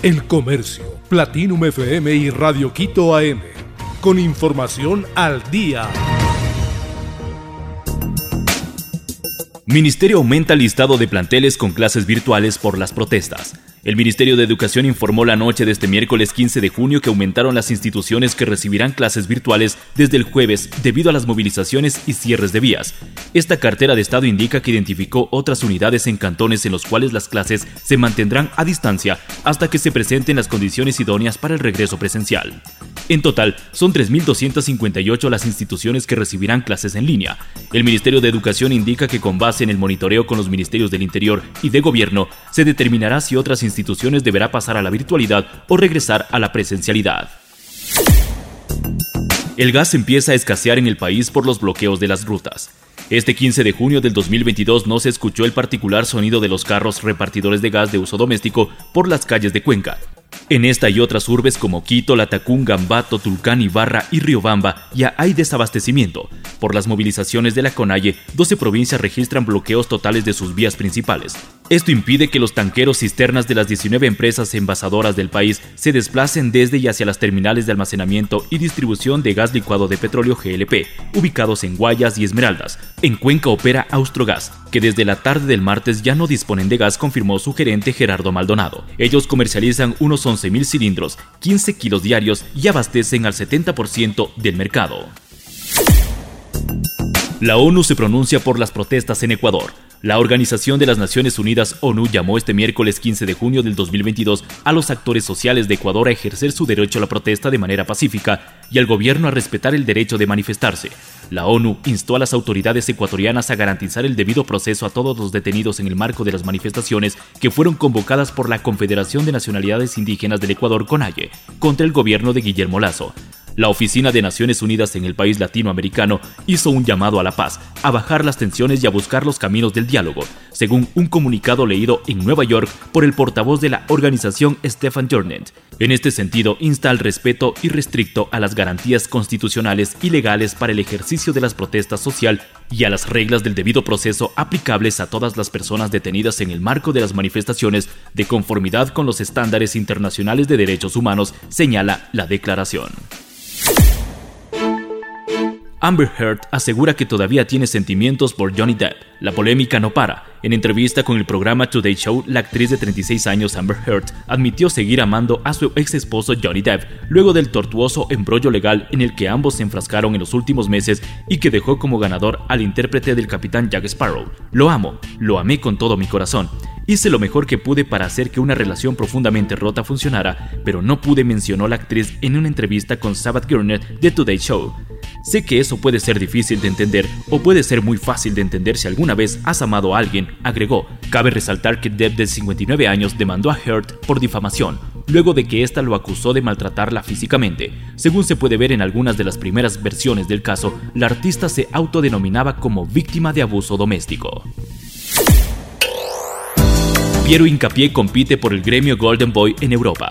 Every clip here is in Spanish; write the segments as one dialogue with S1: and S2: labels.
S1: El Comercio, Platinum FM y Radio Quito AM. Con información al día.
S2: Ministerio aumenta listado de planteles con clases virtuales por las protestas. El Ministerio de Educación informó la noche de este miércoles 15 de junio que aumentaron las instituciones que recibirán clases virtuales desde el jueves debido a las movilizaciones y cierres de vías. Esta cartera de Estado indica que identificó otras unidades en cantones en los cuales las clases se mantendrán a distancia hasta que se presenten las condiciones idóneas para el regreso presencial. En total, son 3.258 las instituciones que recibirán clases en línea. El Ministerio de Educación indica que con base en el monitoreo con los ministerios del Interior y de Gobierno, se determinará si otras instituciones deberá pasar a la virtualidad o regresar a la presencialidad. El gas empieza a escasear en el país por los bloqueos de las rutas. Este 15 de junio del 2022 no se escuchó el particular sonido de los carros repartidores de gas de uso doméstico por las calles de Cuenca, en esta y otras urbes como Quito, Latacún, Gambato, Tulcán, Ibarra y Riobamba ya hay desabastecimiento. Por las movilizaciones de la CONAIE, 12 provincias registran bloqueos totales de sus vías principales. Esto impide que los tanqueros cisternas de las 19 empresas envasadoras del país se desplacen desde y hacia las terminales de almacenamiento y distribución de gas licuado de petróleo GLP, ubicados en Guayas y Esmeraldas. En Cuenca opera Austrogas, que desde la tarde del martes ya no disponen de gas, confirmó su gerente Gerardo Maldonado. Ellos comercializan unos 11.000 cilindros, 15 kilos diarios y abastecen al 70% del mercado. La ONU se pronuncia por las protestas en Ecuador. La Organización de las Naciones Unidas ONU llamó este miércoles 15 de junio del 2022 a los actores sociales de Ecuador a ejercer su derecho a la protesta de manera pacífica y al gobierno a respetar el derecho de manifestarse. La ONU instó a las autoridades ecuatorianas a garantizar el debido proceso a todos los detenidos en el marco de las manifestaciones que fueron convocadas por la Confederación de Nacionalidades Indígenas del Ecuador, CONAIE, contra el gobierno de Guillermo Lazo. La Oficina de Naciones Unidas en el país latinoamericano hizo un llamado a la paz, a bajar las tensiones y a buscar los caminos del diálogo, según un comunicado leído en Nueva York por el portavoz de la organización Stefan Jornet. En este sentido, insta al respeto irrestricto a las garantías constitucionales y legales para el ejercicio de las protestas social y a las reglas del debido proceso aplicables a todas las personas detenidas en el marco de las manifestaciones de conformidad con los estándares internacionales de derechos humanos, señala la declaración. Amber Heard asegura que todavía tiene sentimientos por Johnny Depp. La polémica no para. En entrevista con el programa Today Show, la actriz de 36 años Amber Heard admitió seguir amando a su ex esposo Johnny Depp luego del tortuoso embrollo legal en el que ambos se enfrascaron en los últimos meses y que dejó como ganador al intérprete del capitán Jack Sparrow. Lo amo, lo amé con todo mi corazón. Hice lo mejor que pude para hacer que una relación profundamente rota funcionara, pero no pude, mencionó la actriz en una entrevista con Sabbath Gurner de Today Show. Sé que eso puede ser difícil de entender o puede ser muy fácil de entender si alguna vez has amado a alguien, agregó. Cabe resaltar que Deb de 59 años demandó a Heard por difamación, luego de que ésta lo acusó de maltratarla físicamente. Según se puede ver en algunas de las primeras versiones del caso, la artista se autodenominaba como víctima de abuso doméstico. Piero Incapié compite por el gremio Golden Boy en Europa.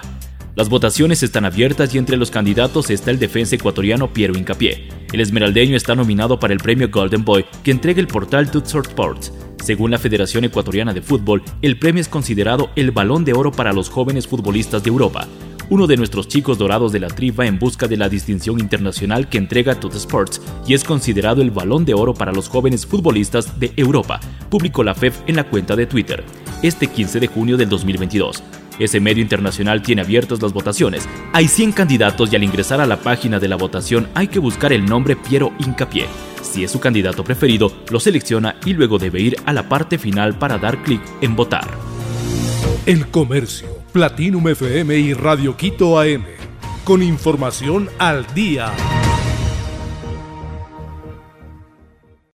S2: Las votaciones están abiertas y entre los candidatos está el defensa ecuatoriano Piero Incapié. El esmeraldeño está nominado para el premio Golden Boy que entrega el portal Tutsort Sports. Según la Federación Ecuatoriana de Fútbol, el premio es considerado el balón de oro para los jóvenes futbolistas de Europa. Uno de nuestros chicos dorados de la tri va en busca de la distinción internacional que entrega Tut Sports y es considerado el balón de oro para los jóvenes futbolistas de Europa, publicó la FEF en la cuenta de Twitter, este 15 de junio del 2022. Ese medio internacional tiene abiertas las votaciones. Hay 100 candidatos y al ingresar a la página de la votación hay que buscar el nombre Piero Incapié. Si es su candidato preferido, lo selecciona y luego debe ir a la parte final para dar clic en votar.
S1: El Comercio, Platinum FM y Radio Quito AM. Con información al día.